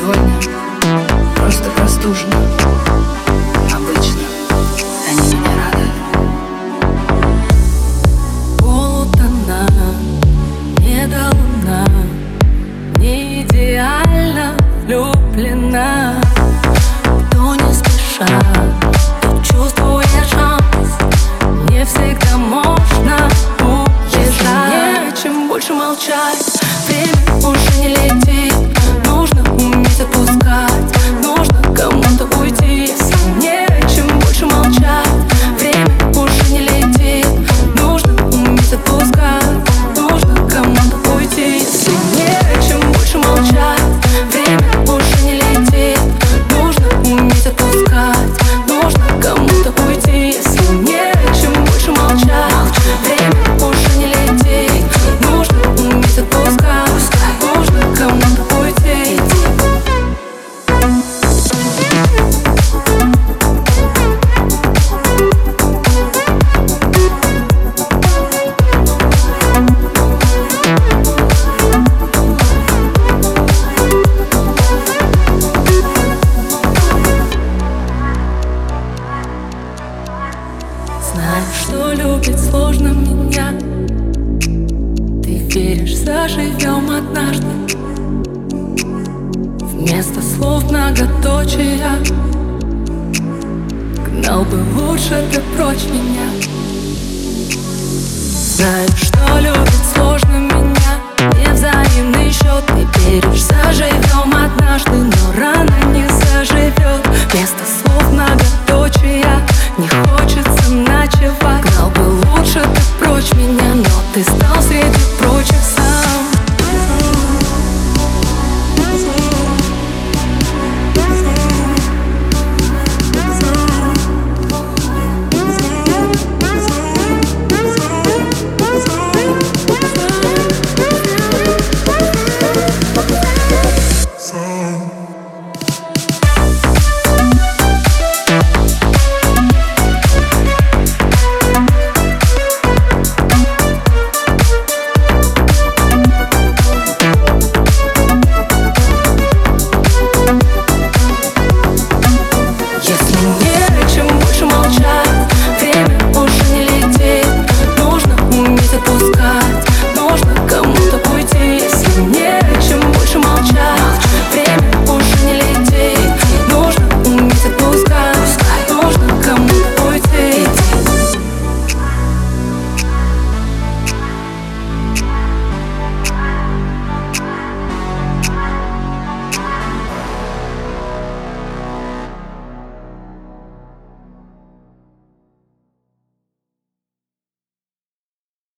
сегодня Просто простужена Обычно они меня радуют Полутона, не до Не идеально влюблена. Кто не спеша, тот чувствует шанс. Не всегда можно убежать. Если нечем больше молчать. Время уже не летит. Знаю, что любить сложно меня. Ты веришь, заживем однажды. Вместо слов многоточия. Гнал бы лучше ты прочь меня. Знаю, что любит